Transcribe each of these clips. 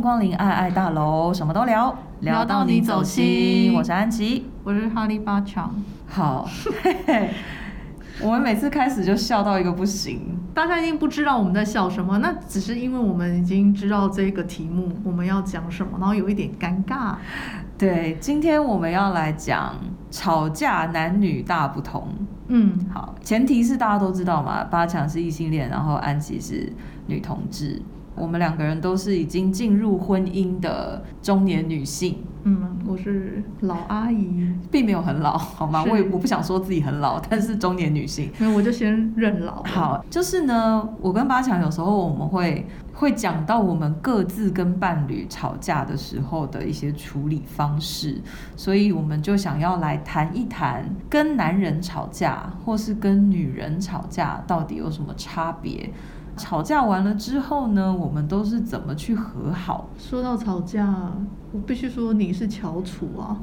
光临爱爱大楼，什么都聊，聊到你走心。我是安琪，我是哈利巴强。好，嘿嘿，我们每次开始就笑到一个不行，大家一定不知道我们在笑什么，那只是因为我们已经知道这个题目我们要讲什么，然后有一点尴尬。对，今天我们要来讲吵架男女大不同。嗯，好，前提是大家都知道嘛，八强是异性恋，然后安琪是女同志。我们两个人都是已经进入婚姻的中年女性。嗯，我是老阿姨，并没有很老，好吗？我也我不想说自己很老，但是中年女性。那我就先认老。好，就是呢，我跟八强有时候我们会会讲到我们各自跟伴侣吵架的时候的一些处理方式，所以我们就想要来谈一谈跟男人吵架或是跟女人吵架到底有什么差别。吵架完了之后呢，我们都是怎么去和好？说到吵架，我必须说你是翘楚啊，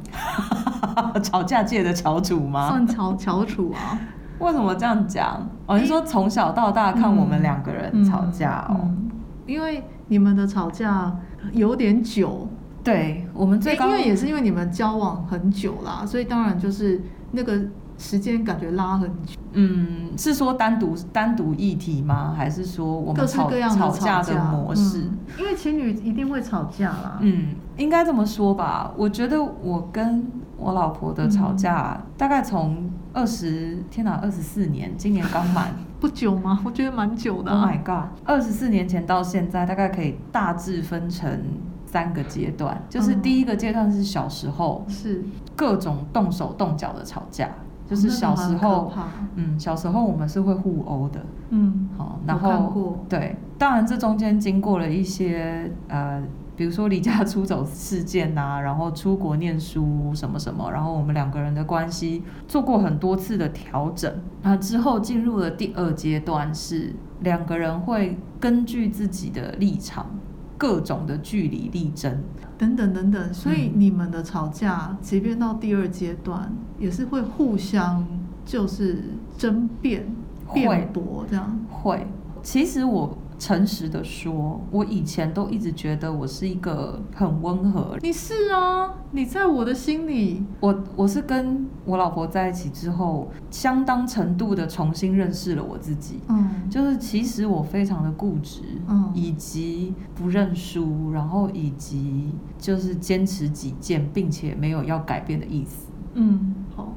吵架界的翘楚吗？算翘翘楚啊？为什么这样讲？哦，你说从小到大看我们两个人吵架哦，嗯嗯嗯、因为你们的吵架有点久，对我们最高，因为也是因为你们交往很久啦，所以当然就是那个。时间感觉拉很久，嗯，是说单独单独议题吗？还是说我们吵吵架的模式？嗯，因为情侣一定会吵架啦。嗯，应该这么说吧。我觉得我跟我老婆的吵架，嗯，大概从二十天哪，二十四年，今年刚满 不久吗？我觉得蛮久的啊。Oh my god！二十四年前到现在，大概可以大致分成三个阶段。就是第一个阶段是小时候，是各种动手动脚的吵架。就是小时候，嗯，小时候我们是会互殴的，嗯，好，然后对，当然这中间经过了一些呃，比如说离家出走事件呐、啊，然后出国念书什么什么，然后我们两个人的关系做过很多次的调整，那，之后进入了第二阶段，是两个人会根据自己的立场。各种的据理力争，等等等等，所以你们的吵架，嗯、即便到第二阶段，也是会互相就是争辩、辩驳这样。会，其实我。诚实的说，我以前都一直觉得我是一个很温和。你是啊，你在我的心里。我我是跟我老婆在一起之后，相当程度的重新认识了我自己。嗯，就是其实我非常的固执，嗯，以及不认输，然后以及就是坚持己见，并且没有要改变的意思。嗯。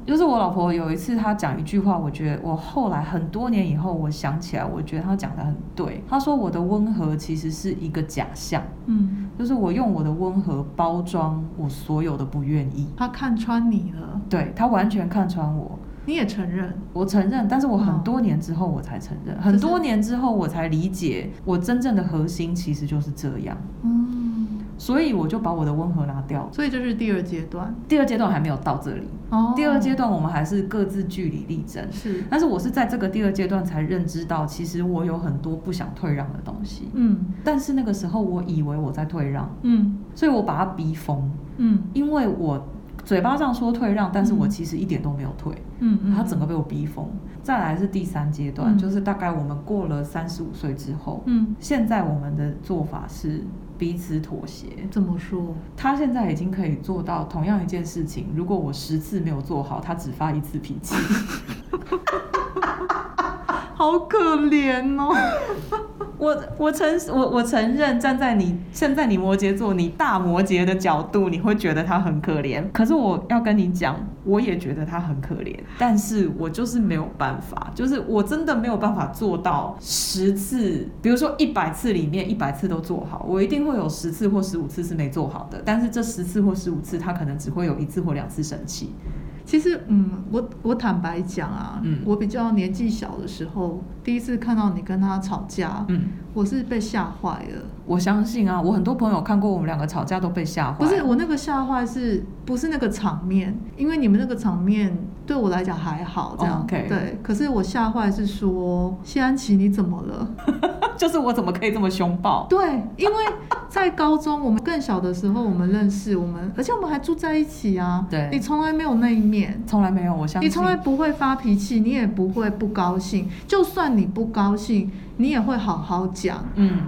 就是我老婆有一次，她讲一句话，我觉得我后来很多年以后，我想起来，我觉得她讲的很对。她说我的温和其实是一个假象，嗯，就是我用我的温和包装我所有的不愿意。她看穿你了，对，她完全看穿我。你也承认？我承认，但是我很多年之后我才承认，很多年之后我才理解，我真正的核心其实就是这样。嗯。所以我就把我的温和拿掉，所以这是第二阶段。第二阶段还没有到这里。哦。第二阶段我们还是各自据理力争。是。但是我是在这个第二阶段才认知到，其实我有很多不想退让的东西。嗯。但是那个时候我以为我在退让。嗯。所以我把他逼疯。嗯。因为我嘴巴上说退让，但是我其实一点都没有退。嗯。他整个被我逼疯。再来是第三阶段，嗯，就是大概我们过了三十五岁之后。嗯。现在我们的做法是。彼此妥协。怎么说？他现在已经可以做到同样一件事情，如果我十次没有做好，他只发一次脾气。好可怜哦。我我承我我承认，站在你现在你摩羯座，你大摩羯的角度，你会觉得他很可怜。可是我要跟你讲，我也觉得他很可怜，但是我就是没有办法，就是我真的没有办法做到十次，比如说一百次里面一百次都做好，我一定会有十次或十五次是没做好的。但是这十次或十五次，他可能只会有一次或两次生气。其实，嗯，我我坦白讲啊，嗯，我比较年纪小的时候，第一次看到你跟他吵架，嗯，我是被吓坏了。我相信啊，我很多朋友看过我们两个吵架都被吓坏。不是我那个吓坏，是不是那个场面？因为你们那个场面对我来讲还好，这样，oh, okay. 对。可是我吓坏是说，谢安琪你怎么了？就是我怎么可以这么凶暴？对，因为在高中我们更小的时候，我们认识我们，而且我们还住在一起啊。对，你从来没有那一面，从来没有。我相信你从来不会发脾气，你也不会不高兴。就算你不高兴，你也会好好讲。嗯，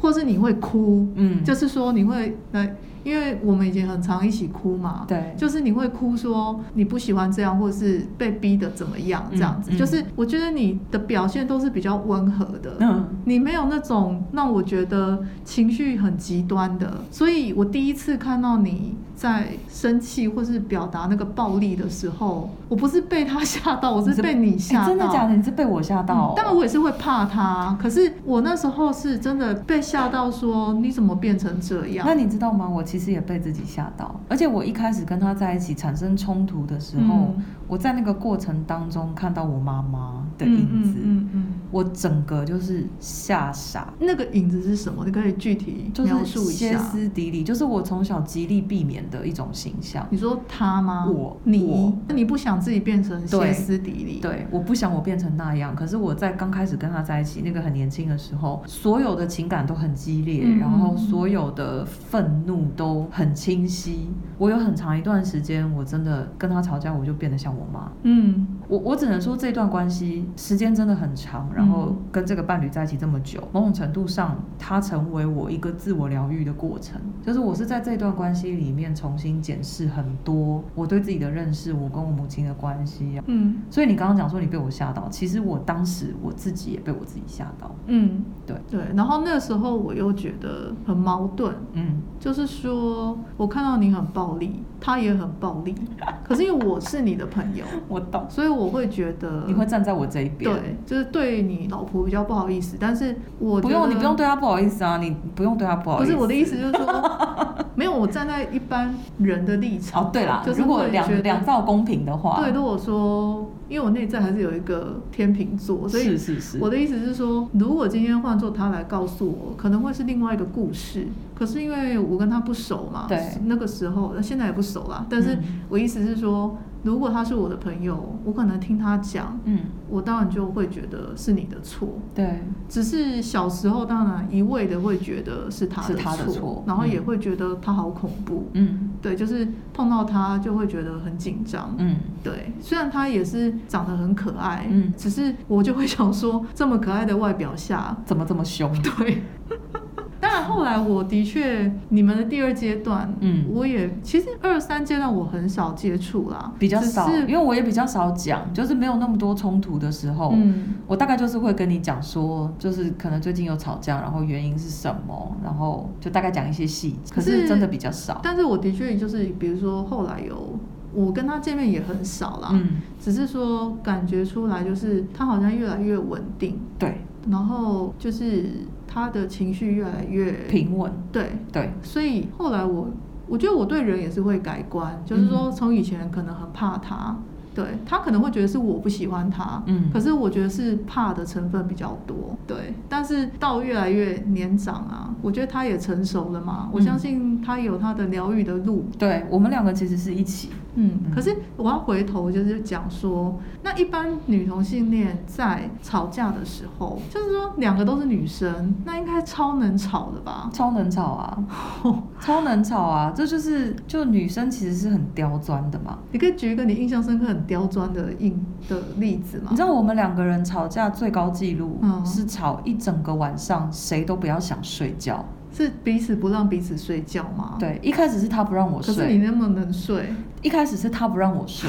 或是你会哭，嗯，就是说你会来。因为我们以前很常一起哭嘛，对，就是你会哭说你不喜欢这样，或者是被逼的怎么样这样子，嗯。嗯、就是我觉得你的表现都是比较温和的，嗯，你没有那种让我觉得情绪很极端的，所以我第一次看到你在生气或是表达那个暴力的时候，我不是被他吓到，我是被你吓到，欸，真的假的？你是被我吓到，哦？当然，嗯、我也是会怕他，可是我那时候是真的被吓到，说你怎么变成这样？那你知道吗？我其实也被自己吓到，而且我一开始跟他在一起产生冲突的时候，嗯、我在那个过程当中看到我妈妈的影子，嗯，嗯我整个就是吓傻。那个影子是什么？你可以具体描述一下。歇斯底里，就是我从小极力避免的一种形象。你说他吗？我，你，那你不想自己变成歇斯底里？对，我不想我变成那样。可是我在刚开始跟他在一起，那个很年轻的时候，所有的情感都很激烈，嗯、然后所有的愤怒都。很清晰，我有很长一段时间，我真的跟他吵架，我就变得像我妈。嗯，我我只能说这段关系时间真的很长，然后跟这个伴侣在一起这么久，某种程度上，他成为我一个自我疗愈的过程。就是我是在这段关系里面重新检视很多我对自己的认识，我跟我母亲的关系。嗯，所以你刚刚讲说你被我吓到，其实我当时我自己也被我自己吓到。嗯，对对，然后那时候我又觉得很矛盾。嗯，就是说。我看到你很暴力，他也很暴力，可是因为我是你的朋友，我懂，所以我会觉得你会站在我这一边，对，就是对你老婆比较不好意思，但是我不用，你不用对她不好意思啊，你不用对她不好意思。不是我的意思，就是说没有，我站在一般人的立场。哦，对啦，就是如果两两造公平的话，对，如果说。因为我内在还是有一个天秤座，所以我的意思是说，如果今天换做他来告诉我，可能会是另外一个故事。可是因为我跟他不熟嘛，对，那个时候，那现在也不熟啦。但是我意思是说。如果他是我的朋友，我可能听他讲，嗯，我当然就会觉得是你的错，对。只是小时候当然一味的会觉得是他的错，然后也会觉得他好恐怖，嗯，对，就是碰到他就会觉得很紧张，嗯，对。虽然他也是长得很可爱，嗯，只是我就会想说，这么可爱的外表下，怎么这么凶？对。当然，后来我的确，你们的第二阶段，嗯，我也其实二三阶段我很少接触啦，比较少，因为我也比较少讲，就是没有那么多冲突的时候，嗯，我大概就是会跟你讲说，就是可能最近有吵架，然后原因是什么，然后就大概讲一些细节，可是真的比较少。但是我的确就是，比如说后来有我跟他见面也很少啦，嗯，只是说感觉出来就是他好像越来越稳定，对，然后就是。他的情绪越来越平稳，对对，所以后来我我觉得我对人也是会改观，嗯、就是说从以前可能很怕他。对，他可能会觉得是我不喜欢他，嗯，可是我觉得是怕的成分比较多，对。但是到越来越年长啊，我觉得他也成熟了嘛，嗯、我相信他有他的疗愈的路。对，我们两个其实是一起，嗯。可是我要回头就是讲说，那一般女同性恋在吵架的时候，就是说两个都是女生，那应该超能吵的吧？超能吵啊，超能吵啊！这就是就女生其实是很刁钻的嘛。你可以举一个你印象深刻很。刁钻的印的例子嘛？你知道我们两个人吵架最高纪录是吵一整个晚上，谁都不要想睡觉，是彼此不让彼此睡觉吗？对，一开始是他不让我睡，可是你那么能睡？一开始是他不让我睡，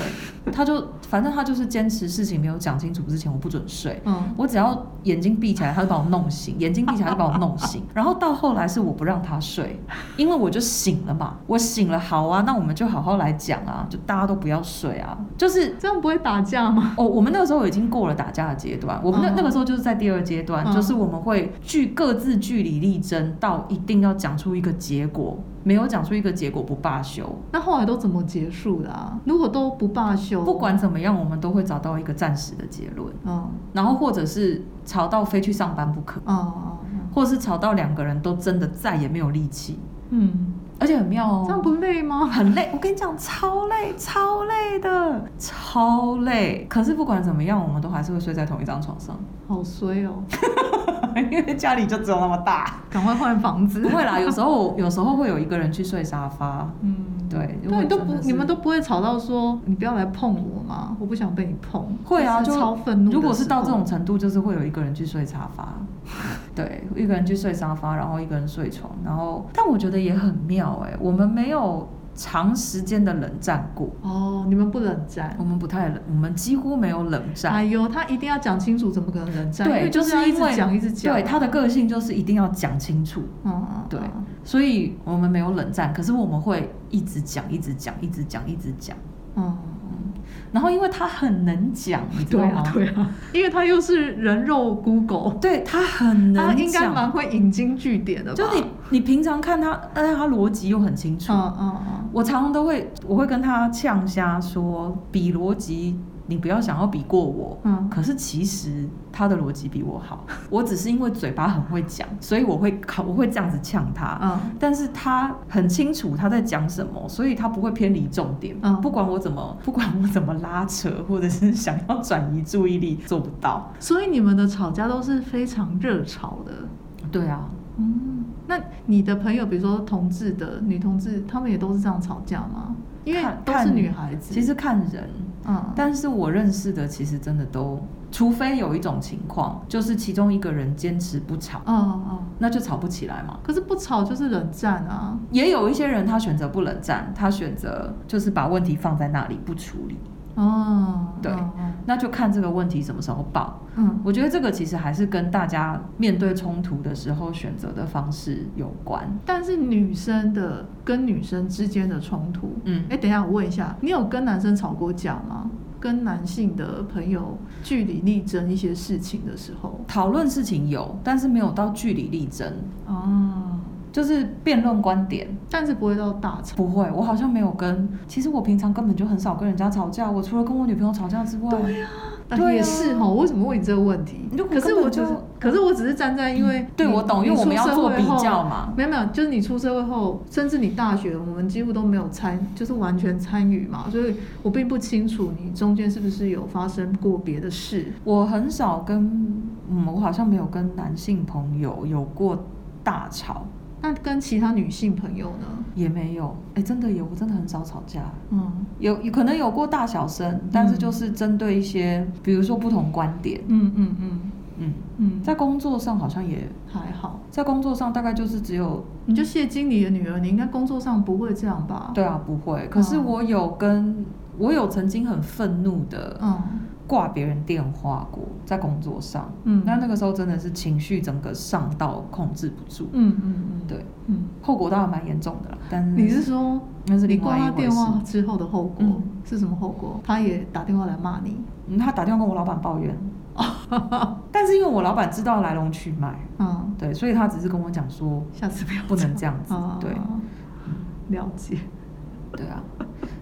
他就反正他就是坚持事情没有讲清楚之前我不准睡。嗯，我只要眼睛闭起来，他就把我弄醒；眼睛闭起来，他就把我弄醒。然后到后来是我不让他睡，因为我就醒了嘛。我醒了，好啊，那我们就好好来讲啊，就大家都不要睡啊，就是这样不会打架吗？哦，我们那个时候已经过了打架的阶段，我们那那个时候就是在第二阶段，嗯、就是我们会据各自据理力争，到一定要讲出一个结果。没有讲出一个结果不罢休，那后来都怎么结束的啊？如果都不罢休，不管怎么样，我们都会找到一个暂时的结论。嗯，然后或者是吵到非去上班不可。嗯，或者是吵到两个人都真的再也没有力气。嗯，而且很妙哦。这样不累吗？很累，我跟你讲，超累，超累的，超累。可是不管怎么样，我们都还是会睡在同一张床上。好衰哦。因为家里就只有那么大，赶快换房子。不会啦，有时候有时候会有一个人去睡沙发。嗯，对，对，都不，你们都不会吵到说你不要来碰我吗？我不想被你碰。会啊，就超愤怒。如果是到这种程度，就是会有一个人去睡沙发。对，一个人去睡沙发，然后一个人睡床，然后但我觉得也很妙哎，我们没有。长时间的冷战过哦，你们不冷战，我们不太冷，我们几乎没有冷战。哎呦，他一定要讲清楚，怎么可能冷战？对，就是因为一直讲一直讲。对，他的个性就是一定要讲清楚。嗯嗯，对，所以我们没有冷战，可是我们会一直讲，一直讲，一直讲，一直讲。嗯。然后，因为他很能讲，你知道吗？对啊，对啊，因为他又是人肉 Google，对，他很能讲，他应该蛮会引经据典的吧。就你，你平常看他，但是他逻辑又很清楚。嗯嗯嗯。我常常都会，我会跟他呛瞎说，比逻辑。你不要想要比过我，嗯，可是其实他的逻辑比我好，我只是因为嘴巴很会讲，所以我会考，我会这样子呛他，嗯，但是他很清楚他在讲什么，所以他不会偏离重点，嗯，不管我怎么，不管我怎么拉扯，或者是想要转移注意力，做不到。所以你们的吵架都是非常热吵的，对啊，嗯，那你的朋友，比如说同志的女同志，他们也都是这样吵架吗？因为都是女孩子，其实看人。嗯，但是我认识的其实真的都，除非有一种情况，就是其中一个人坚持不吵，嗯嗯，那就吵不起来嘛。可是不吵就是冷战啊。也有一些人他选择不冷战，他选择就是把问题放在那里不处理。哦，对，那就看这个问题什么时候爆。嗯，我觉得这个其实还是跟大家面对冲突的时候选择的方式有关。但是女生的跟女生之间的冲突，嗯，哎，等一下我问一下，你有跟男生吵过架吗？跟男性的朋友据理力争一些事情的时候，讨论事情有，但是没有到据理力争。哦。就是辩论观点，但是不会到大吵。不会，我好像没有跟。其实我平常根本就很少跟人家吵架。我除了跟我女朋友吵架之外，对呀、啊，对、是哈。我为什么问你这个问题？可是我就，可是我只是站在因为、嗯，对我懂，因为我们要做比较嘛。没有没有，就是你出社会后，甚至你大学，我们几乎都没有参，就是完全参与嘛。所以我并不清楚你中间是不是有发生过别的事。我很少跟，嗯，我好像没有跟男性朋友有过大吵。那跟其他女性朋友呢？也没有，哎、欸，真的有，我真的很少吵架。嗯，有，有可能有过大小声，嗯、但是就是针对一些，比如说不同观点。嗯嗯嗯嗯嗯，在工作上好像也还好，在工作上大概就是只有，你就谢经理的女儿，你应该工作上不会这样吧？对啊，不会。可是我有跟，嗯、我有曾经很愤怒的，嗯。挂别人电话过，在工作上，嗯，那那个时候真的是情绪整个上到控制不住，嗯嗯嗯，对，嗯，后果当然蛮严重的了。但是你是说，那是你挂他电话之后的后果是什么后果？他也打电话来骂你，嗯，他打电话跟我老板抱怨，但是因为我老板知道来龙去脉，嗯，对，所以他只是跟我讲说，下次不要不能这样子，对，了解，对啊。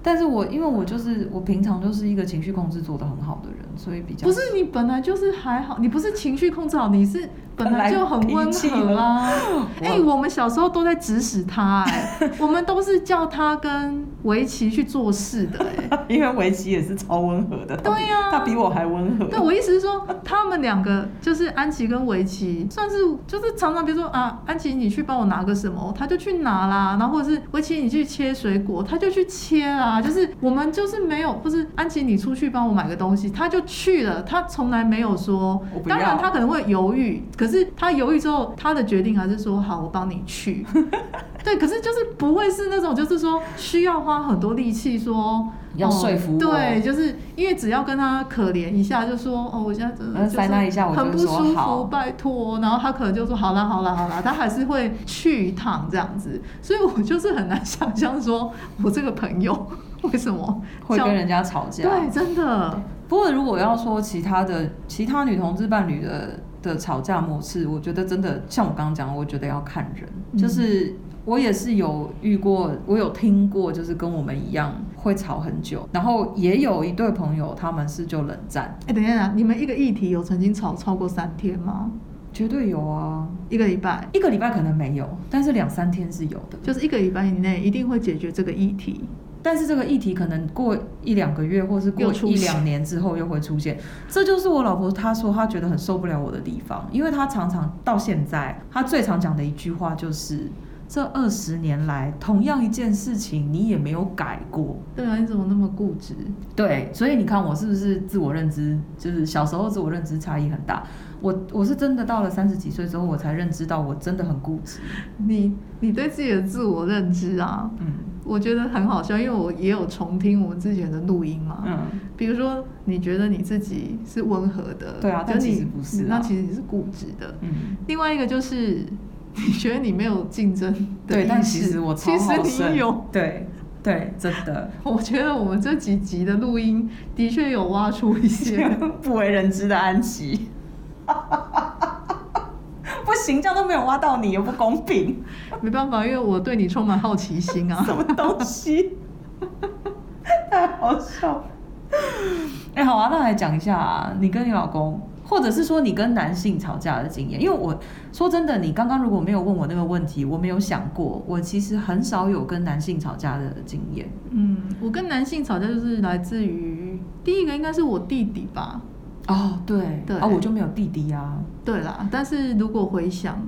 但是我因为我就是我平常就是一个情绪控制做的很好的人，所以比较不是你本来就是还好，你不是情绪控制好，你是本来就很温和啦。哎、欸，我们小时候都在指使他、欸，哎，我们都是叫他跟围棋去做事的、欸，哎，因为围棋也是超温和的，对呀、啊，他比我还温和。对，我意思是说，他们两个就是安琪跟围棋，算是就是常常比如说啊，安琪你去帮我拿个什么，他就去拿啦，然后或者是围棋你去切水果，他就去切啦。就是我们就是没有，不是安琪，你出去帮我买个东西，他就去了，他从来没有说。当然他可能会犹豫，可是他犹豫之后，他的决定还是说好，我帮你去。对，可是就是不会是那种，就是说需要花很多力气说。要说服我，对，就是因为只要跟他可怜一下，就说哦，我现在真的就是很不舒服，拜托。然后他可能就说好啦，好啦，好啦，他还是会去一趟这样子。所以我就是很难想象说，我这个朋友 为什么会跟人家吵架？对，真的。不过如果要说其他的其他女同志伴侣的的吵架模式，我觉得真的像我刚刚讲，我觉得要看人，嗯、就是。我也是有遇过，我有听过，就是跟我们一样会吵很久，然后也有一对朋友，他们是就冷战。哎、欸，等一下，你们一个议题有曾经吵超过三天吗？绝对有啊，一个礼拜，一个礼拜可能没有，但是两三天是有的，就是一个礼拜以内一定会解决这个议题。但是这个议题可能过一两个月，或是过一两年之后又会出现。这就是我老婆她说她觉得很受不了我的地方，因为她常常到现在，她最常讲的一句话就是。这二十年来，同样一件事情，你也没有改过。对啊，你怎么那么固执？对，所以你看我是不是自我认知，就是小时候自我认知差异很大。我我是真的到了三十几岁之后，我才认知到我真的很固执。你你对自己的自我认知啊，嗯，我觉得很好笑，因为我也有重听我们之前的录音嘛，嗯，比如说你觉得你自己是温和的，对啊，但其实不是，那其实你是固执的。嗯，另外一个就是。你觉得你没有竞争？对，但其实我其实你有。对对，真的。我觉得我们这几集的录音的确有挖出一些 不为人知的安琪。不行，这样都没有挖到你，又不公平。没办法，因为我对你充满好奇心啊。什么东西？太好笑。哎、欸，好啊，那来讲一下啊，你跟你老公。或者是说你跟男性吵架的经验，因为我说真的，你刚刚如果没有问我那个问题，我没有想过，我其实很少有跟男性吵架的经验。嗯，我跟男性吵架就是来自于第一个应该是我弟弟吧。哦，对对，啊，我就没有弟弟啊。对啦，但是如果回想，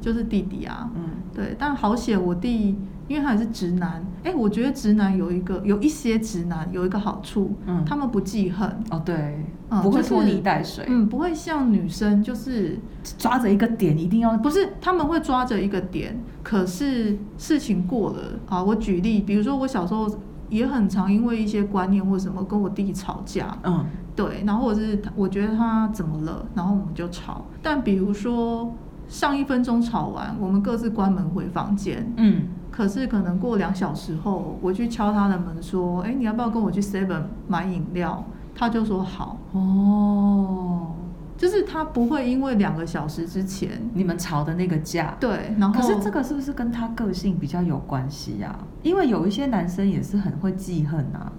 就是弟弟啊。嗯，对，但好险我弟。因为他也是直男，哎，我觉得直男有一个有一些直男有一个好处，嗯，他们不记恨哦，对，嗯，不会拖泥带水，嗯，不会像女生就是抓着一个点一定要，不是他们会抓着一个点，可是事情过了，啊，我举例，比如说我小时候也很常因为一些观念或什么跟我弟吵架，嗯，对，然后或者是我觉得他怎么了，然后我们就吵，但比如说上一分钟吵完，我们各自关门回房间，嗯。可是可能过两小时后，我去敲他的门说：“哎，你要不要跟我去 Seven 买饮料？”他就说：“好。”哦，就是他不会因为两个小时之前你们吵的那个架，对。然后可是这个是不是跟他个性比较有关系呀？因为有一些男生也是很会记恨啊。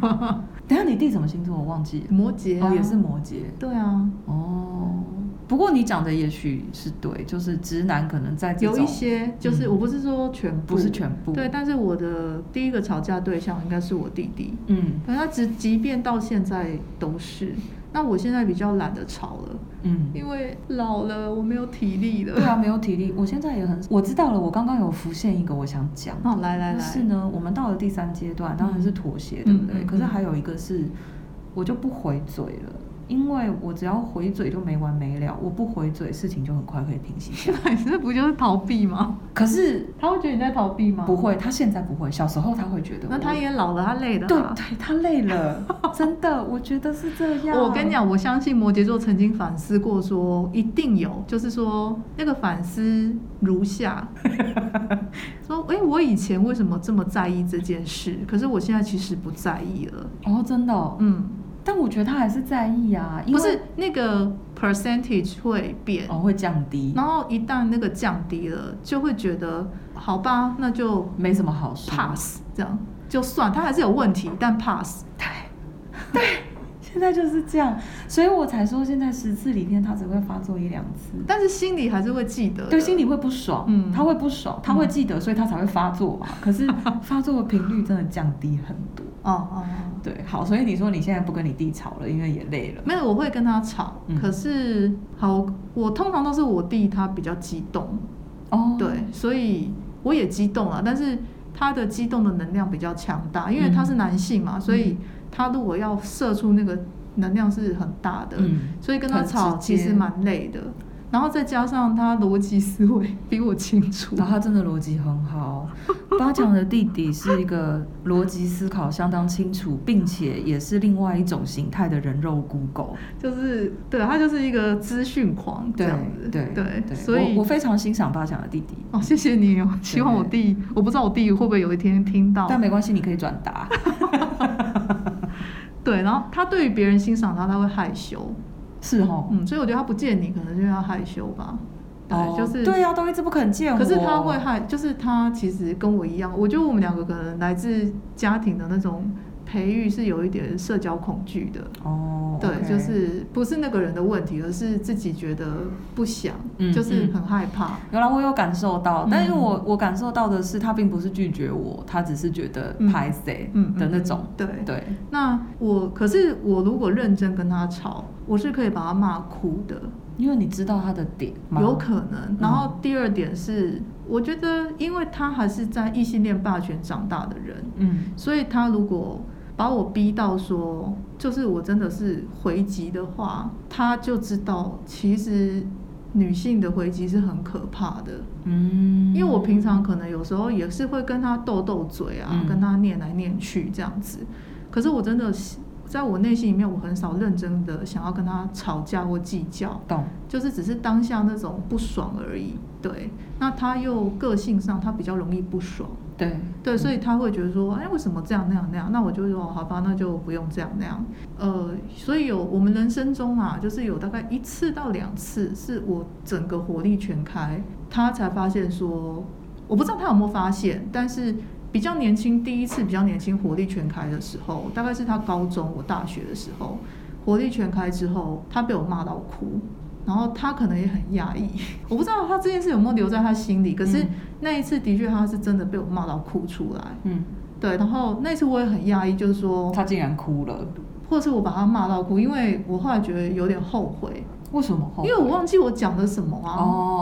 等下你弟什么星座？我忘记了。摩羯哦，也是摩羯。对啊。哦。不过你讲的也许是对，就是直男可能在有一些，就是我不是说全部，不是全部，对，但是我的第一个吵架对象应该是我弟弟，嗯，可他即即便到现在都是，那我现在比较懒得吵了，嗯，因为老了，我没有体力了，对啊，没有体力，我现在也很，我知道了，我刚刚有浮现一个我想讲，哦，来来来，是呢，我们到了第三阶段，当然是妥协，对不对？可是还有一个是，我就不回嘴了。因为我只要回嘴就没完没了，我不回嘴，事情就很快可以平息下来。这不就是逃避吗？可是他会觉得你在逃避吗？不会，他现在不会。小时候他会觉得。那他也老了，他累了。对对，他累了，真的，我觉得是这样。我跟你讲，我相信摩羯座曾经反思过说，说一定有，就是说那个反思如下：说，哎，我以前为什么这么在意这件事？可是我现在其实不在意了。哦，真的哦，嗯。但我觉得他还是在意啊，因为不是那个 percentage 会变哦，会降低。然后一旦那个降低了，就会觉得好吧，那就没什么好说，pass 这样就算，他还是有问题，但 pass。对，对。现在就是这样，所以我才说现在十次里面他只会发作一两次，但是心里还是会记得，对，心里会不爽，嗯，他会不爽，他会记得，所以他才会发作嘛。可是发作的频率真的降低很多，哦哦，对，好，所以你说你现在不跟你弟吵了，因为也累了，没有，我会跟他吵，可是好，我通常都是我弟他比较激动，哦，对，所以我也激动了，但是他的激动的能量比较强大，因为他是男性嘛，所以。他如果要射出那个能量是很大的，嗯、所以跟他吵其实蛮累的。然后再加上他逻辑思维比我清楚，然后他真的逻辑很好。八强的弟弟是一个逻辑思考相当清楚，并且也是另外一种形态的人肉 Google，就是对他就是一个资讯狂这样子。对对，对，所以我，我非常欣赏八强的弟弟。哦，谢谢你哦。希望我弟，我不知道我弟会不会有一天听到，但没关系，你可以转达。对，然后他对于别人欣赏他，他会害羞，是哦，嗯，所以我觉得他不见你，可能就要害羞吧。对，哦、就是对呀、啊，都一直不肯见我。可是他会害，就是他其实跟我一样，我觉得我们两个可能来自家庭的那种培育是有一点社交恐惧的。哦，对.就是不是那个人的问题，而是自己觉得不想，嗯、就是很害怕。原来，我有感受到，但是我我感受到的是，他并不是拒绝我，他只是觉得拍谁的那种。对、嗯、对。对那我可是我如果认真跟他吵，我是可以把他骂哭的。因为你知道他的点，有可能。然后第二点是，嗯、我觉得，因为他还是在异性恋霸权长大的人，嗯，所以他如果把我逼到说，就是我真的是回击的话，他就知道其实女性的回击是很可怕的，嗯，因为我平常可能有时候也是会跟他斗斗嘴啊，嗯、跟他念来念去这样子，可是我真的是。在我内心里面，我很少认真的想要跟他吵架或计较，懂，就是只是当下那种不爽而已。对，那他又个性上他比较容易不爽，对对，所以他会觉得说，哎，为什么这样那样那样？那我就说，好吧，那就不用这样那样。呃，所以有我们人生中啊，就是有大概一次到两次，是我整个火力全开，他才发现说，我不知道他有没有发现，但是。比较年轻，第一次比较年轻，火力全开的时候，大概是他高中，我大学的时候，火力全开之后，他被我骂到哭，然后他可能也很压抑，我不知道他这件事有没有留在他心里，可是那一次的确他是真的被我骂到哭出来，嗯，对，然后那次我也很压抑，就是说他竟然哭了，或是我把他骂到哭，因为我后来觉得有点后悔。为什么？因为我忘记我讲了什么啊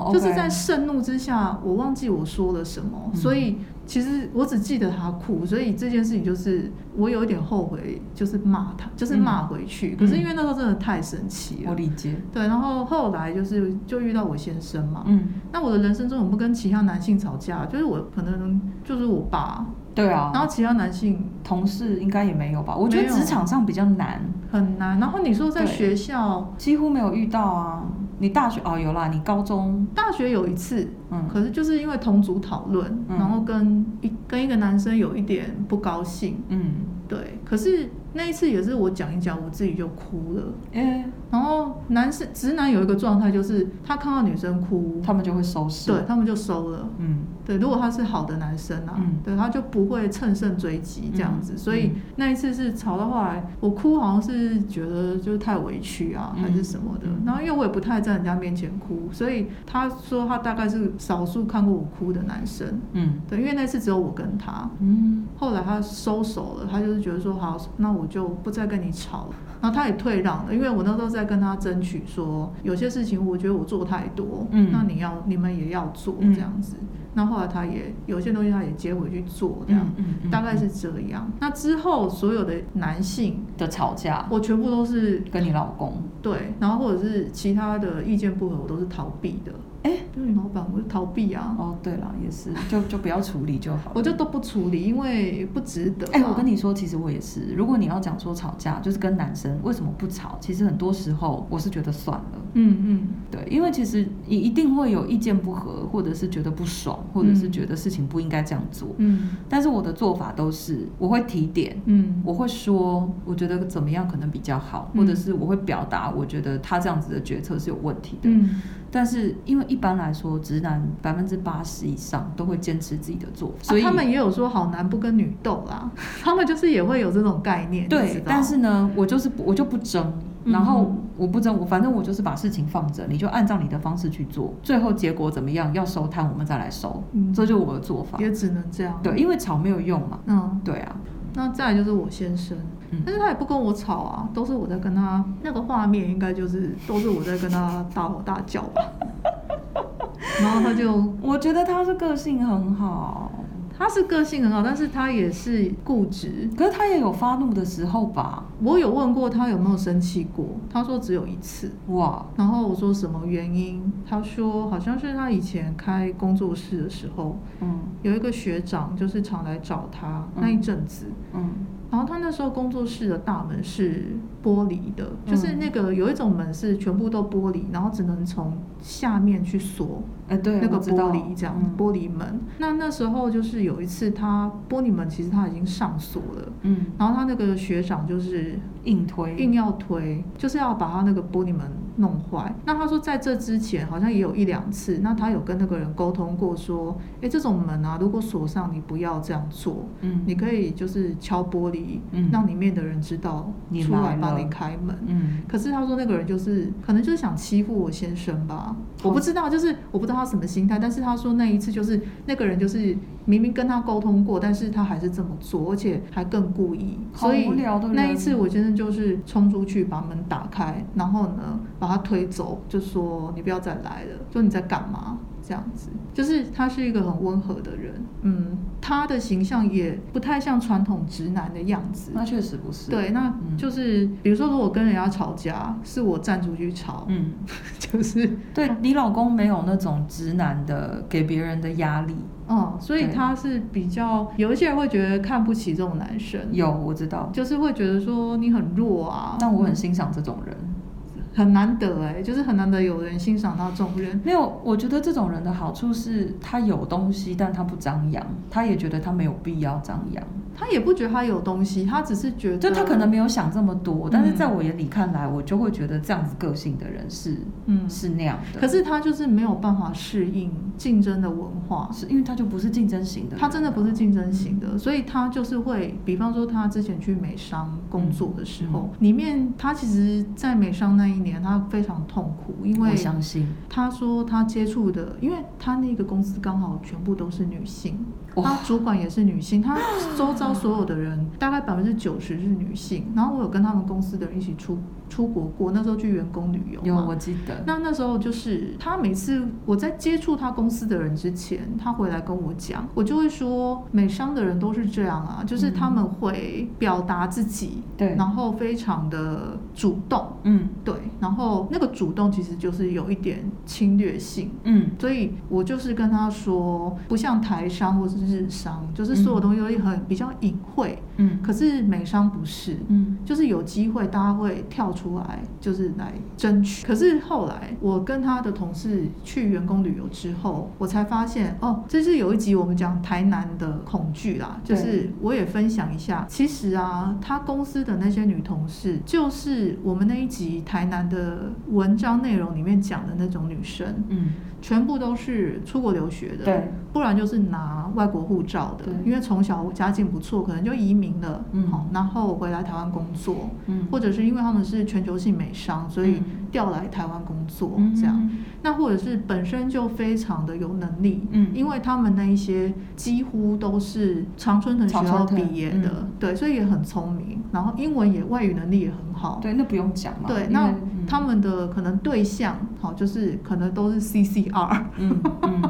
，oh, 就是在盛怒之下，我忘记我说了什么，嗯、所以其实我只记得他哭，所以这件事情就是我有一点后悔，就是骂他，就是骂回去。嗯、可是因为那时候真的太生气了，我理解。对，然后后来就是就遇到我先生嘛，嗯，那我的人生中我不跟其他男性吵架，就是我可能就是我爸。对啊，然后其他男性同事应该也没有吧？我觉得职场上比较难，很难。然后你说在学校几乎没有遇到啊？你大学哦有啦，你高中。大学有一次，嗯，可是就是因为同组讨论，嗯、然后跟一跟一个男生有一点不高兴，嗯，对，可是。那一次也是我讲一讲，我自己就哭了。欸、然后男生直男有一个状态，就是他看到女生哭，他们就会收拾，对，他们就收了。嗯，对，如果他是好的男生啊，嗯、对，他就不会乘胜追击这样子。嗯、所以那一次是吵到后来，我哭好像是觉得就是太委屈啊，嗯、还是什么的。然后因为我也不太在人家面前哭，所以他说他大概是少数看过我哭的男生。嗯，对，因为那次只有我跟他。嗯，后来他收手了，他就是觉得说好，那我就不再跟你。吵了，然后他也退让了，因为我那时候在跟他争取说，有些事情我觉得我做太多，嗯，那你要你们也要做这样子。嗯、那后来他也有些东西他也接回去做，这样，嗯嗯嗯、大概是这样。那之后所有的男性的吵架，我全部都是跟你老公对，然后或者是其他的意见不合，我都是逃避的。哎，对，老板，我就逃避啊。哦，对了，也是，就就不要处理就好了。我就都不处理，因为不值得。哎，我跟你说，其实我也是。如果你要讲说吵架，就是跟男生为什么不吵？其实很多时候我是觉得算了。嗯嗯，对，因为其实你一定会有意见不合，或者是觉得不爽，或者是觉得事情不应该这样做。嗯。但是我的做法都是，我会提点，嗯，我会说，我觉得怎么样可能比较好，或者是我会表达，我觉得他这样子的决策是有问题的。嗯。但是因为一般来说，直男百分之八十以上都会坚持自己的做法，所以、啊、他们也有说好男不跟女斗啦，他们就是也会有这种概念。对，但是呢，我就是我就不争，然后我不争，我反正我就是把事情放着，你就按照你的方式去做，最后结果怎么样，要收摊我们再来收，嗯、这就是我的做法。也只能这样。对，因为吵没有用嘛。嗯，对啊。那再来就是我先生，嗯、但是他也不跟我吵啊，都是我在跟他那个画面，应该就是都是我在跟他大吼大叫吧。然后他就，我觉得他是个性很好，他是个性很好，但是他也是固执。可是他也有发怒的时候吧？我有问过他有没有生气过，他说只有一次。哇！然后我说什么原因？他说好像是他以前开工作室的时候，嗯，有一个学长就是常来找他那一阵子，嗯。嗯然后他那时候工作室的大门是玻璃的，就是那个有一种门是全部都玻璃，然后只能从下面去锁。哎，对，那个玻璃这样，玻璃门。那那时候就是有一次，他玻璃门其实他已经上锁了，嗯，然后他那个学长就是硬推，硬要推，就是要把他那个玻璃门弄坏。那他说在这之前好像也有一两次，那他有跟那个人沟通过，说，哎，这种门啊，如果锁上，你不要这样做，嗯，你可以就是敲玻璃，嗯，让里面的人知道出来帮你开门，嗯。可是他说那个人就是可能就是想欺负我先生吧，我不知道，就是我不知道他什么心态，但是他说那一次就是那个人就是明明跟他沟通过，但是他还是这么做，而且还更故意，所以那一次我真的就是冲出去把门打开，然后呢把他推走，就说你不要再来了，说你在干嘛？这样子，就是他是一个很温和的人，嗯，他的形象也不太像传统直男的样子。那确实不是。对，那就是、嗯、比如说，如果跟人家吵架，是我站出去吵，嗯，就是对你老公没有那种直男的给别人的压力，嗯，所以他是比较有一些人会觉得看不起这种男生。有，我知道，就是会觉得说你很弱啊。但我很欣赏这种人。很难得哎，就是很难得有人欣赏到这种人。没有，我觉得这种人的好处是他有东西，但他不张扬，他也觉得他没有必要张扬。他也不觉得他有东西，他只是觉得，就他可能没有想这么多，嗯、但是在我眼里看来，我就会觉得这样子个性的人是，嗯，是那样的。可是他就是没有办法适应竞争的文化，是因为他就不是竞争型的，他真的不是竞争型的，嗯、所以他就是会，比方说他之前去美商工作的时候，嗯、里面他其实，在美商那一年，他非常痛苦，因为我相信他说他接触的，因为他那个公司刚好全部都是女性。他主管也是女性，他周遭所有的人大概百分之九十是女性。然后我有跟他们公司的人一起出出国过，那时候去员工旅游。有，我记得。那那时候就是他每次我在接触他公司的人之前，他回来跟我讲，我就会说，美商的人都是这样啊，就是他们会表达自己，对，然后非常的主动，嗯，对，然后那个主动其实就是有一点侵略性，嗯，所以我就是跟他说，不像台商或是。日商就是所有东西都很比较隐晦，嗯，可是美商不是，嗯，就是有机会大家会跳出来，就是来争取。可是后来我跟他的同事去员工旅游之后，我才发现哦，这是有一集我们讲台南的恐惧啦，就是我也分享一下，其实啊，他公司的那些女同事，就是我们那一集台南的文章内容里面讲的那种女生，嗯。全部都是出国留学的，对，不然就是拿外国护照的，因为从小家境不错，可能就移民了，嗯，好，然后回来台湾工作，嗯，或者是因为他们是全球性美商，所以调来台湾工作，嗯，这样，那或者是本身就非常的有能力，嗯，因为他们那一些几乎都是常春藤学校毕业的，嗯，对，所以也很聪明，然后英文也外语能力也很好，对，那不用讲嘛，对，那。他们的可能对象，好，就是可能都是 CCR。嗯嗯。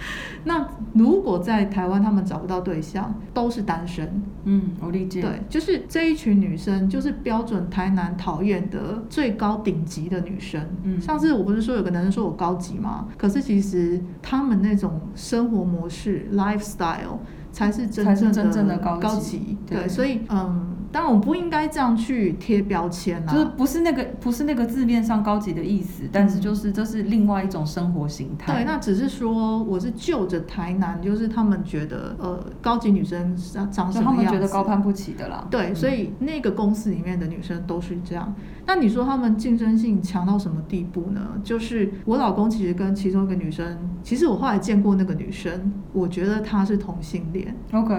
那如果在台湾他们找不到对象，都是单身。嗯，我理解。对，就是这一群女生，就是标准台南讨厌的最高顶级的女生。嗯。上次我不是说有个男生说我高级吗？可是其实他们那种生活模式 lifestyle 才是真正的高级。对，对，所以嗯。当然，我不应该这样去贴标签啊，就是不是那个不是那个字面上高级的意思，但是就是这是另外一种生活形态。对，那只是说我是就着台南，就是他们觉得呃高级女生长长什么样子，他们觉得高攀不起的啦。对，所以那个公司里面的女生都是这样。那你说他们竞争性强到什么地步呢？就是我老公其实跟其中一个女生，其实我后来见过那个女生，我觉得她是同性恋。OK。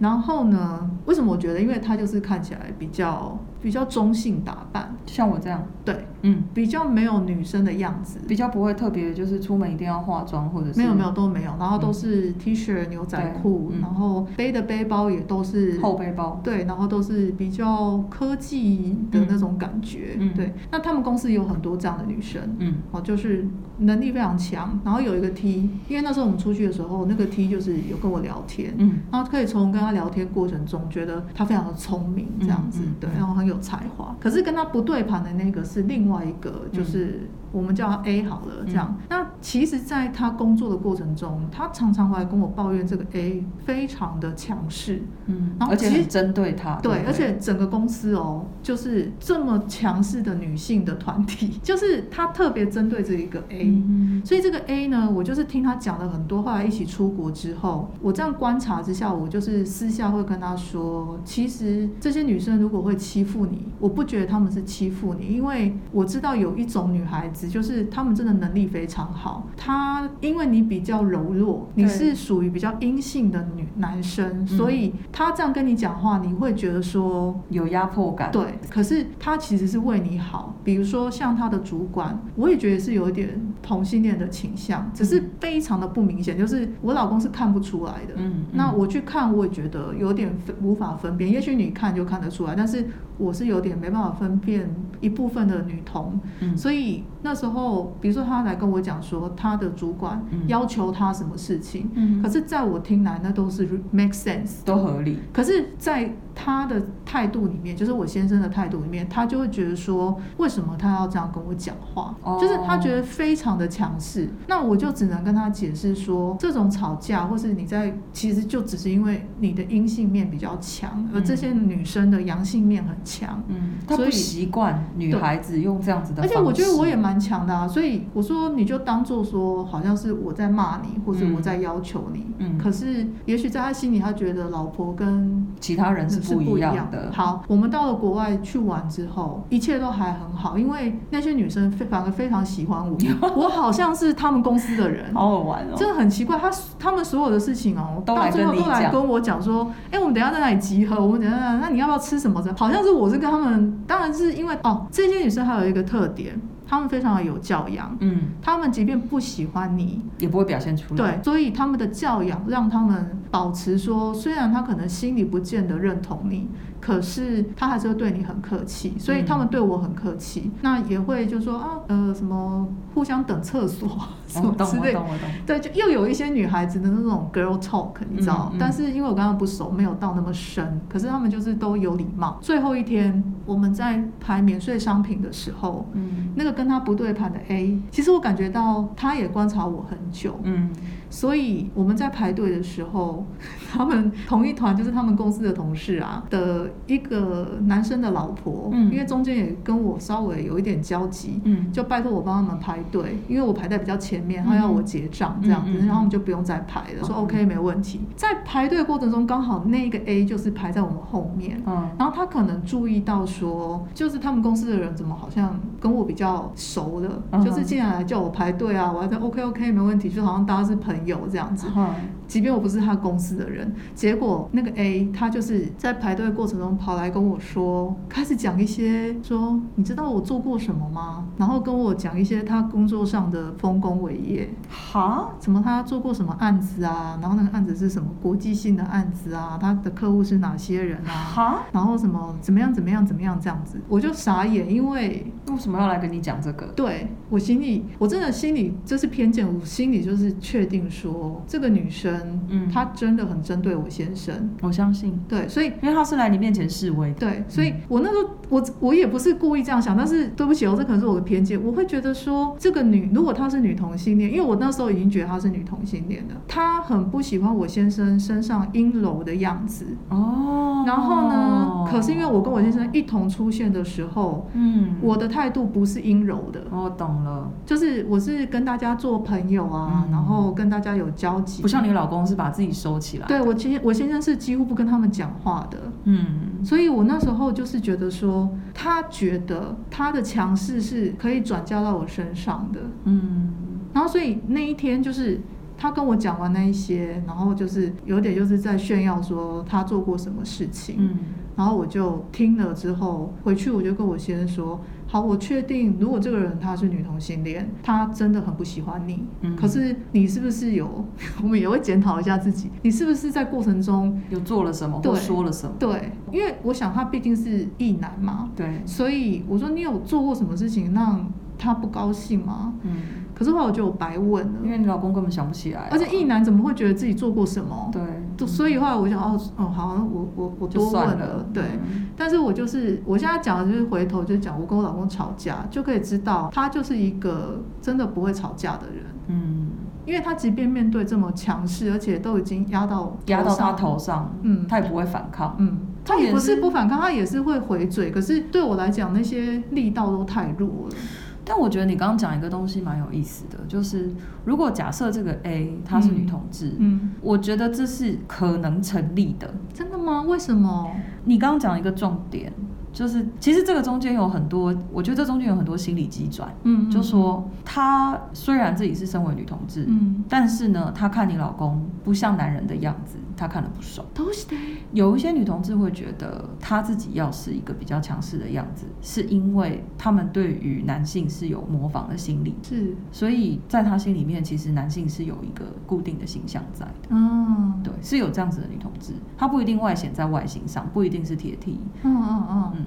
然后呢？为什么我觉得？因为它就是看起来比较比较中性打扮，像我这样。对，嗯，比较没有女生的样子，比较不会特别就是出门一定要化妆或者是。没有没有都没有，然后都是 T 恤、牛仔裤，嗯、然后背的背包也都是厚背包。对，然后都是比较科技的那种感觉。嗯、对，那他们公司有很多这样的女生，嗯，哦，就是能力非常强。然后有一个 T，因为那时候我们出去的时候，那个 T 就是有跟我聊天，嗯，然后可以从跟他。聊天过程中，觉得他非常的聪明，这样子，对，然后很有才华。可是跟他不对盘的那个是另外一个，就是。我们叫他 A 好了，这样。嗯、那其实，在他工作的过程中，他常常会来跟我抱怨这个 A 非常的强势，嗯，然后其实而且针对他，对，对，而且整个公司哦，就是这么强势的女性的团体，就是他特别针对这一个 A，嗯、所以这个 A 呢，我就是听他讲了很多，后来一起出国之后，我这样观察之下，我就是私下会跟他说，其实这些女生如果会欺负负你，我不觉得他们是欺负你，因为我知道有一种女孩子，就是她们真的能力非常好。她因为你比较柔弱，你是属于比较阴性的女男生，所以她这样跟你讲话，你会觉得说有压迫感。对，可是她其实是为你好。比如说像她的主管，我也觉得是有一点同性恋的倾向，只是非常的不明显，就是我老公是看不出来的。嗯，那我去看，我也觉得有点无法分辨。也许你看就看得出来，但是我是有点没办法分辨一部分的女童，嗯，所以那时候，比如说他来跟我讲说他的主管要求他什么事情，嗯，可是在我听来那都是 make sense，都合理。可是，在他的态度里面，就是我先生的态度里面，他就会觉得说，为什么他要这样跟我讲话？哦，就是他觉得非常的强势。那我就只能跟他解释说，这种吵架或是你在，其实就只是因为你的阴性面比较强，而这些女生的阳性面很强。嗯，所以习惯女孩子用这样子的。而且我觉得我也蛮强的啊，所以我说你就当做说，好像是我在骂你，或者我在要求你。嗯，可是也许在他心里，他觉得老婆跟其他人是。是不一样的。好，我们到了国外去玩之后，一切都还很好，因为那些女生非反而非常喜欢我，我好像是他们公司的人，好好玩哦，真的很奇怪。他他们所有的事情哦，到最后都来跟我讲说，哎，我们等下在哪里集合？我们等下，那你要不要吃什么？好像是我是跟他们，当然是因为哦，这些女生还有一个特点。他们非常的有教养，嗯，他们即便不喜欢你，也不会表现出来。对，所以他们的教养让他们保持说，虽然他可能心里不见得认同你。可是他还是会对你很客气，所以他们对我很客气，嗯、那也会就说啊，呃，什么互相等厕所什么之类的，对，就又有一些女孩子的那种 girl talk，你知道？嗯嗯、但是因为我跟他们不熟，没有到那么深，可是他们就是都有礼貌。最后一天我们在排免税商品的时候，嗯，那个跟他不对盘的 A，其实我感觉到他也观察我很久，嗯。所以我们在排队的时候，他们同一团就是他们公司的同事啊的一个男生的老婆，嗯，因为中间也跟我稍微有一点交集，嗯，就拜托我帮他们排队，因为我排在比较前面，他要我结账这样子，然后我们就不用再排了，说 OK 没问题。在排队过程中，刚好那个 A 就是排在我们后面，嗯，然后他可能注意到说，就是他们公司的人怎么好像跟我比较熟的，就是进来叫我排队啊，我还在 OK OK 没问题，就好像大家是朋友。这样子，即便我不是他公司的人，结果那个 A 他就是在排队的过程中跑来跟我说，开始讲一些说，你知道我做过什么吗？然后跟我讲一些他工作上的丰功伟业，哈，怎么他做过什么案子啊？然后那个案子是什么国际性的案子啊？他的客户是哪些人啊？哈，然后什么怎么样怎么样怎么样这样子，我就傻眼，因为为什么要来跟你讲这个？对，我心里，我真的心里这是偏见，我心里就是确定。说这个女生，嗯，她真的很针对我先生，我相信，对，所以因为她是来你面前示威，对，所以我那时候我我也不是故意这样想，但是对不起哦，这可能是我的偏见，我会觉得说这个女如果她是女同性恋，因为我那时候已经觉得她是女同性恋了，她很不喜欢我先生身上阴柔的样子。哦，然后呢，可是因为我跟我先生一同出现的时候，嗯，我的态度不是阴柔的，我懂了，就是我是跟大家做朋友啊，然后跟大家。有交集，不像你老公是把自己收起来。对，我其实我先生是几乎不跟他们讲话的，嗯，所以我那时候就是觉得说，他觉得他的强势是可以转嫁到我身上的，嗯，然后所以那一天就是他跟我讲完那一些，然后就是有点就是在炫耀说他做过什么事情，嗯，然后我就听了之后回去我就跟我先生说。好，我确定，如果这个人他是女同性恋，他真的很不喜欢你。嗯，可是你是不是有？我们也会检讨一下自己，你是不是在过程中有做了什么，或说了什么？对，因为我想他毕竟是异男嘛。对，所以我说你有做过什么事情让他不高兴吗？嗯。可是后来我觉得我白问了，因为你老公根本想不起来，而且一男怎么会觉得自己做过什么？对，所以后来我想，哦哦，好，我我我多问了，了对。嗯、但是我就是我现在讲的就是回头就讲，我跟我老公吵架就可以知道，他就是一个真的不会吵架的人。嗯，因为他即便面对这么强势，而且都已经压到压到他头上，嗯，他也不会反抗，嗯，他也不是不反抗，他也是会回嘴。可是对我来讲，那些力道都太弱了。但我觉得你刚刚讲一个东西蛮有意思的，就是如果假设这个 A 她是女同志，嗯，嗯，我觉得这是可能成立的。真的吗？为什么？你刚刚讲一个重点，就是其实这个中间有很多，我觉得这中间有很多心理机转。嗯，嗯，就说她虽然自己是身为女同志，嗯，但是呢，她看你老公不像男人的样子，她看了不爽。都是的。有一些女同志会觉得她自己要是一个比较强势的样子，是因为他们对于男性是有模仿的心理，是，所以在她心里面，其实男性是有一个固定的形象在的。嗯，对，是有这样子的女同志，她不一定外显在外形上，不一定是铁蹄。嗯嗯嗯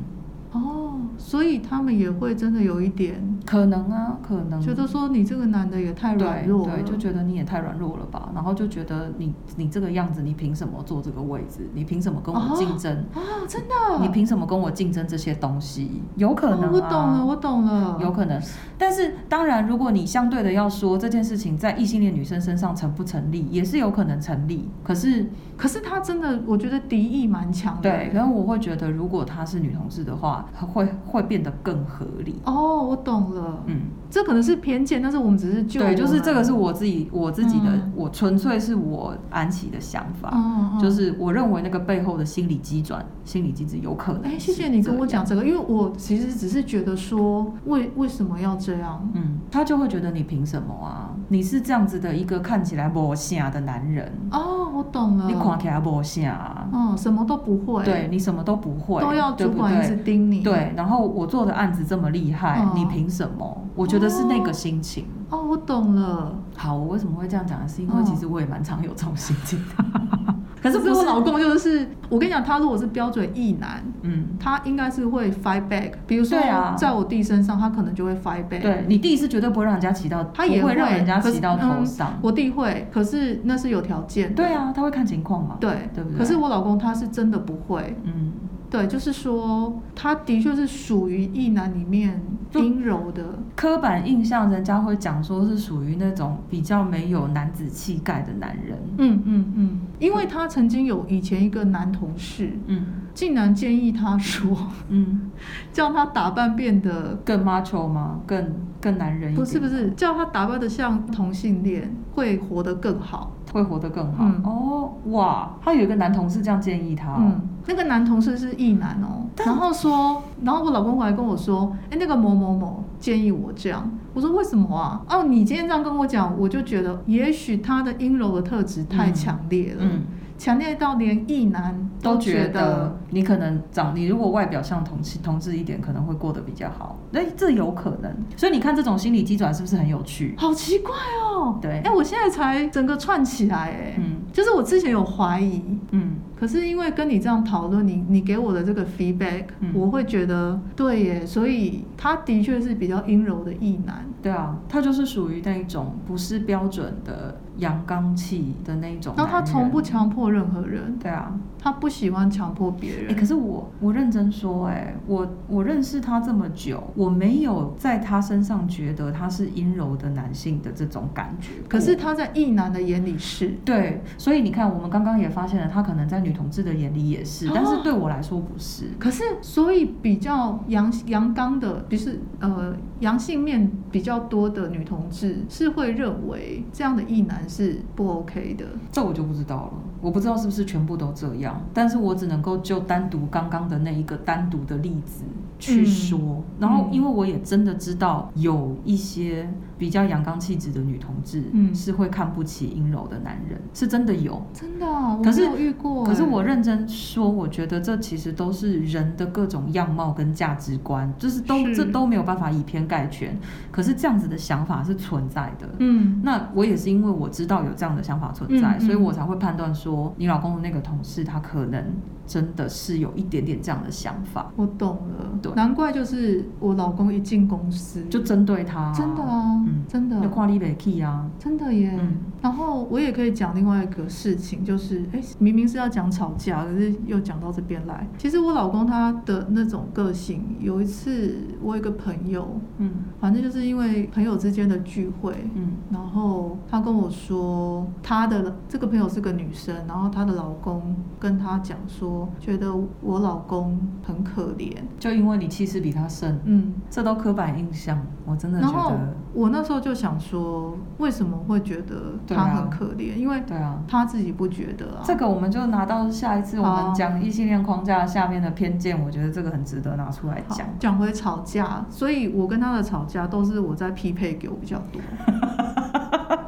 所以他们也会真的有一点可能啊，可能觉得说你这个男的也太软弱了，对，对，就觉得你也太软弱了吧，然后就觉得你你这个样子，你凭什么坐这个位置？你凭什么跟我竞争？啊、哦哦，真的？你凭什么跟我竞争这些东西？有可能、啊哦，我懂了，我懂了，有可能。但是当然，如果你相对的要说这件事情在异性恋女生身上成不成立，也是有可能成立。可是，可是他真的，我觉得敌意蛮强的。对，然后我会觉得，如果她是女同志的话，会会变得更合理。哦，我懂了。嗯，这可能是偏见，但是我们只是就对，就是这个是我自己我自己的，嗯、我纯粹是我安琪的想法。嗯嗯、就是我认为那个背后的心理机转、心理机制有可能。哎，谢谢你跟我讲这个，因为我其实只是觉得说，为为什么要这样？嗯，他就会觉得你凭什么啊？你是这样子的一个看起来不像的男人。哦，我懂了。你看起来不像。嗯，什么都不会。对，你什么都不会，都要主管一直盯你。对，然后我做的案子这么厉害，哦、你凭什么？我觉得是那个心情。哦，哦我懂了。好，我为什么会这样讲？是因为其实我也蛮常有这种心情 可是我老公就是，我跟你讲，他如果是标准异男，嗯，他应该是会 fight back。比如说，在我弟身上，他可能就会 fight back。对，你弟是绝对不会让人家骑到，他也会让人家骑到头上。我弟会，可是那是有条件。对啊，他会看情况嘛。对，对不对？可是我老公他是真的不会。嗯。对，就是说，他的确是属于异男里面阴柔的。刻板印象，人家会讲说是属于那种比较没有男子气概的男人。嗯嗯嗯，因为他曾经有以前一个男同事，嗯，竟然建议他说，嗯，叫他打扮变得更 macho 吗？更更男人一点？不是不是，叫他打扮的像同性恋，会活得更好。会活得更好。嗯、哦，哇，他有一个男同事这样建议他。嗯，那个男同事是异男哦，然后说，然后我老公回来跟我说，哎，那个某某某建议我这样。我说为什么啊？哦，你今天这样跟我讲，我就觉得也许他的阴柔的特质太强烈了。嗯。嗯强烈到连异男都觉得你可能长，你如果外表像同同志一点，可能会过得比较好。哎，这有可能。所以你看这种心理机转是不是很有趣？好奇怪哦。对。哎，我现在才整个串起来，哎，嗯，就是我之前有怀疑，嗯，可是因为跟你这样讨论，你你给我的这个 feedback，嗯，我会觉得对耶，所以他的确是比较阴柔的异男。对啊，他就是属于那一种不是标准的。阳刚气的那种，然后他从不强迫任何人。对啊，他不喜欢强迫别人。哎，可是我我认真说，哎，我我认识他这么久，我没有在他身上觉得他是阴柔的男性的这种感觉。可是他在异男的眼里是。对，所以你看，我们刚刚也发现了，他可能在女同志的眼里也是，但是对我来说不是。可是，所以比较阳阳刚的，就是呃阳性面比较多的女同志，是会认为这样的异男是不 OK 的，这我就不知道了。我不知道是不是全部都这样，但是我只能够就单独刚刚的那一个单独的例子去说。嗯、然后，因为我也真的知道有一些比较阳刚气质的女同志，嗯，是会看不起阴柔的男人，是真的有，真的，可是我遇过。可是我认真说，我觉得这其实都是人的各种样貌跟价值观，就是都是。这都没有办法以偏概全。可是这样子的想法是存在的，嗯，那我也是因为我知道有这样的想法存在，嗯嗯、所以我才会判断说。你老公的那个同事，他可能真的是有一点点这样的想法。我懂了，对，难怪就是我老公一进公司就针对他，真的啊，嗯，真的，要跨立北 key 啊，真的耶。嗯、然后我也可以讲另外一个事情，就是哎，明明是要讲吵架，可是又讲到这边来。其实我老公他的那种个性，有一次我有一个朋友，嗯，反正就是因为朋友之间的聚会，嗯，然后他跟我说，他的这个朋友是个女生。然后她的老公跟她讲说，觉得我老公很可怜，就因为你气势比他盛，嗯，这都刻板印象，我真的觉得。我那时候就想说，为什么会觉得他很可怜？啊、因为对啊，他自己不觉得啊。这个我们就拿到下一次我们讲异性恋框架下面的偏见，我觉得这个很值得拿出来讲。讲回吵架，所以我跟他的吵架都是我在匹配给我比较多。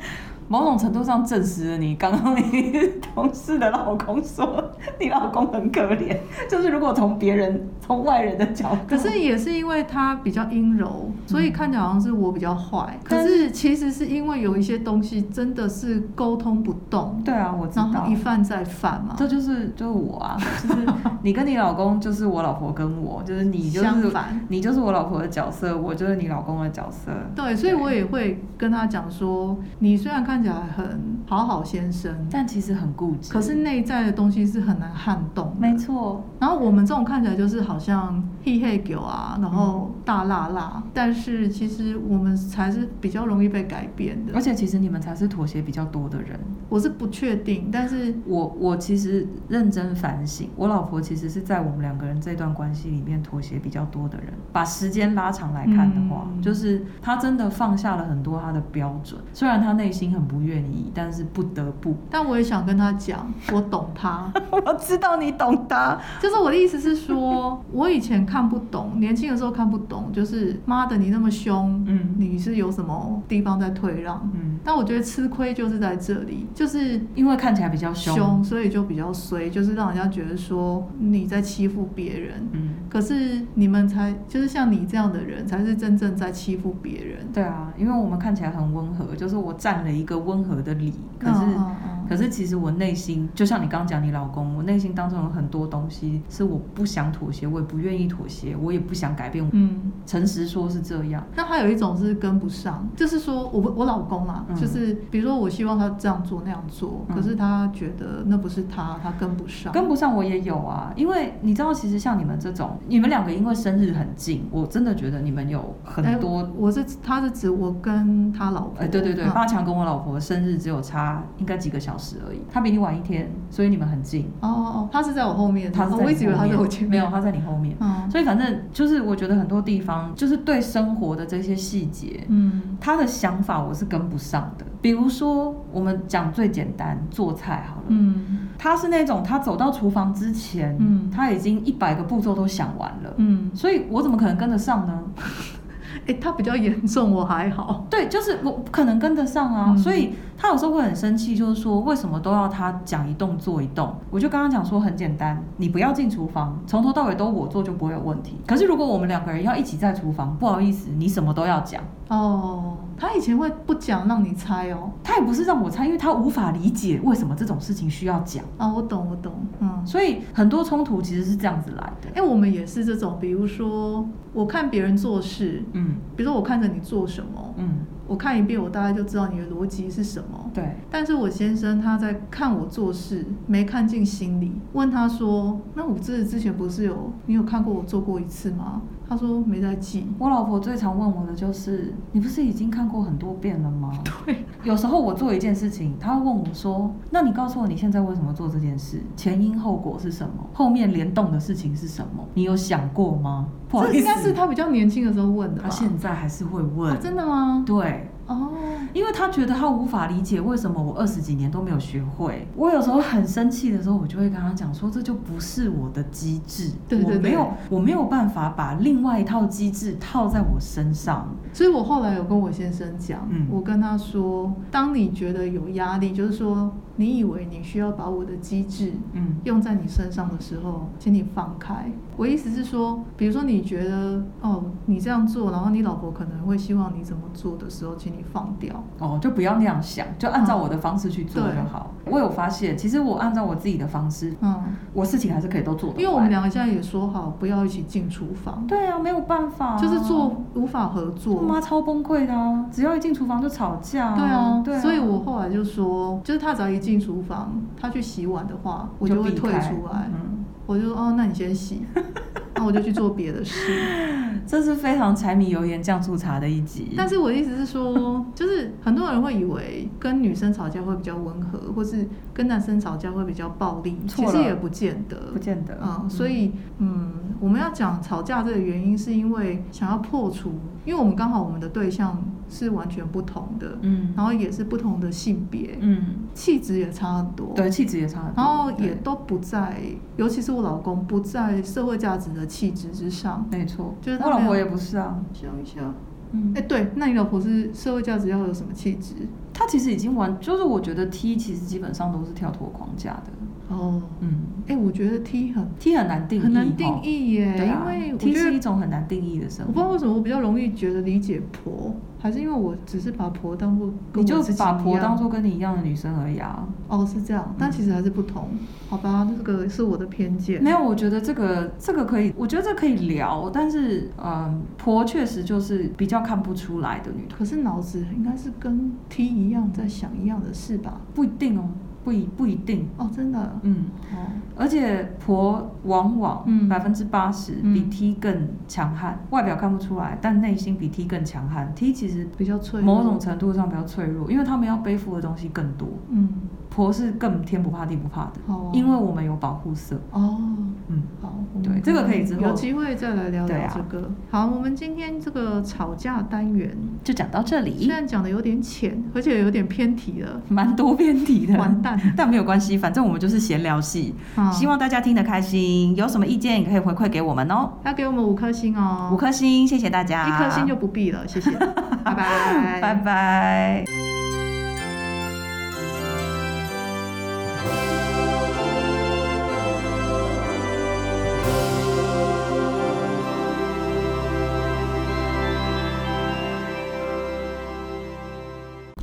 某种程度上证实了你刚刚你同事的老公说你老公很可怜，就是如果从别人从外人的角度，可是也是因为他比较阴柔，所以看起来好像是我比较坏。可是其实是因为有一些东西真的是沟通不动。对啊，我知道。然后一犯再犯嘛。这就是就是我啊，就是你跟你老公就是我老婆跟我，就是你就是你就是我老婆的角色，我就是你老公的角色。对，所以我也会跟他讲说，你虽然看。看起来很好好先生，但其实很固执。可是内在的东西是很难撼动。没错。然后我们这种看起来就是好像嘿嘿狗啊，然后大辣辣，嗯，但是其实我们才是比较容易被改变的。而且其实你们才是妥协比较多的人。我是不确定，但是我我其实认真反省，我老婆其实是在我们两个人这段关系里面妥协比较多的人。把时间拉长来看的话，嗯，就是她真的放下了很多她的标准，虽然她内心很。不愿意，但是不得不。但我也想跟他讲，我懂他，我知道你懂他。就是我的意思是说，我以前看不懂，年轻的时候看不懂，就是妈的你那么凶，嗯，你是有什么地方在退让？嗯，但我觉得吃亏就是在这里，就是因为看起来比较凶，所以就比较衰，就是让人家觉得说你在欺负别人。嗯，可是你们才就是像你这样的人，才是真正在欺负别人。对啊，因为我们看起来很温和，就是我占了一个。温和的理，可是。Oh, oh, oh. 可是其实我内心，就像你刚刚讲你老公，我内心当中有很多东西是我不想妥协，我也不愿意妥协，我也不想改变。嗯，诚实说是这样。那还有一种是跟不上，就是说我我老公啊，嗯、就是比如说我希望他这样做那样做，可是他觉得那不是他，他跟不上。跟不上我也有啊，因为你知道，其实像你们这种，你们两个因为生日很近，我真的觉得你们有很多。欸、我是他是指我跟他老婆。哎、欸，对对对，八强跟我老婆生日只有差应该几个小时而已，他比你晚一天，所以你们很近。哦哦哦，他是在我后面，他是在、哦、我一直以为他在我前面，没有，他在你后面。嗯，所以反正就是我觉得很多地方就是对生活的这些细节，嗯，他的想法我是跟不上的。比如说我们讲最简单做菜好了，嗯，他是那种他走到厨房之前，嗯，他已经一百个步骤都想完了，嗯，所以我怎么可能跟得上呢？哎、欸，他比较严重，我还好。对，就是我不可能跟得上啊，嗯、所以他有时候会很生气，就是说为什么都要他讲一动做一动？我就刚刚讲说很简单，你不要进厨房，从头到尾都我做就不会有问题。可是如果我们两个人要一起在厨房，不好意思，你什么都要讲。哦，他以前会不讲让你猜哦，他也不是让我猜，因为他无法理解为什么这种事情需要讲。哦，我懂，我懂，嗯，所以很多冲突其实是这样子来的。哎、欸，我们也是这种，比如说我看别人做事，嗯，比如说我看着你做什么，嗯。我看一遍，我大概就知道你的逻辑是什么。对。但是我先生他在看我做事，没看进心里。问他说：“那我这之前不是有你有看过我做过一次吗？”他说没在记。我老婆最常问我的就是：“你不是已经看过很多遍了吗？” 对。有时候我做一件事情，他会问我说：“那你告诉我你现在为什么做这件事？前因后果是什么？后面联动的事情是什么？你有想过吗？”不好意思，这应该是他比较年轻的时候问的。他现在还是会问。啊，真的吗？对。哦，因为他觉得他无法理解为什么我二十几年都没有学会。我有时候很生气的时候，我就会跟他讲说，这就不是我的机制，对对对，我没有，我没有办法把另外一套机制套在我身上。所以我后来有跟我先生讲，嗯，我跟他说，当你觉得有压力，就是说你以为你需要把我的机制，嗯，用在你身上的时候，请你放开。我意思是说，比如说你觉得哦，你这样做，然后你老婆可能会希望你怎么做的时候，请你放掉。哦，就不要那样想，就按照我的方式去做就好。哦，我有发现，其实我按照我自己的方式，嗯，我事情还是可以都做。因为我们两个现在也说好，不要一起进厨房。对啊，没有办法啊，就是做无法合作。我妈超崩溃的啊，只要一进厨房就吵架。对啊，对啊，所以我后来就说，就是他只要一进厨房，他去洗碗的话，我就会退出来。嗯。我就说哦，那你先洗，那我就去做别的事。这是非常柴米油盐酱醋茶的一集。但是我的意思是说，就是很多人会以为跟女生吵架会比较温和，或是跟男生吵架会比较暴力，其实也不见得，不见得。嗯，所以嗯。我们要讲吵架这个原因，是因为想要破除，因为我们刚好我们的对象是完全不同的，嗯，然后也是不同的性别，嗯，气质也差很多，对，气质也差很多，然后也都不在，尤其是我老公不在社会价值的气质之上，没错，就是他老婆也不是啊，想一下。嗯，哎，对，那你老婆是社会价值要有什么气质？她其实已经完，就是我觉得 T 其实基本上都是跳脱框架的。哦，嗯，哎，我觉得 T 很 T 很难定义，很难定义耶，对啊，因为 T 是一种很难定义的生活。我不知道为什么我比较容易觉得理解婆，还是因为我只是把婆当做你就把婆当做跟你一样的女生而已啊。哦，是这样，但其实还是不同，好吧？这个是我的偏见。没有，我觉得这个这个可以，我觉得这可以聊，但是嗯，婆确实就是比较看不出来的女。可是脑子应该是跟 T 一样在想一样的事吧？不一定哦。不一不一定。哦，真的，嗯，哦，而且婆往往百分之八十比 T 更强悍，外表看不出来，但内心比 T 更强悍。T 其实比较脆弱，某种程度上比较脆弱，因为他们要背负的东西更多。嗯。婆是更天不怕地不怕的，因为我们有保护色。哦，嗯，好，对，这个可以之后有机会再来聊聊这个。好，我们今天这个吵架单元就讲到这里。虽然讲的有点浅，而且有点偏题了，蛮多偏题的，完蛋。但没有关系，反正我们就是闲聊系，希望大家听得开心。有什么意见也可以回馈给我们哦。要给我们五颗星哦，五颗星，谢谢大家。一颗星就不必了，谢谢，拜拜，拜拜。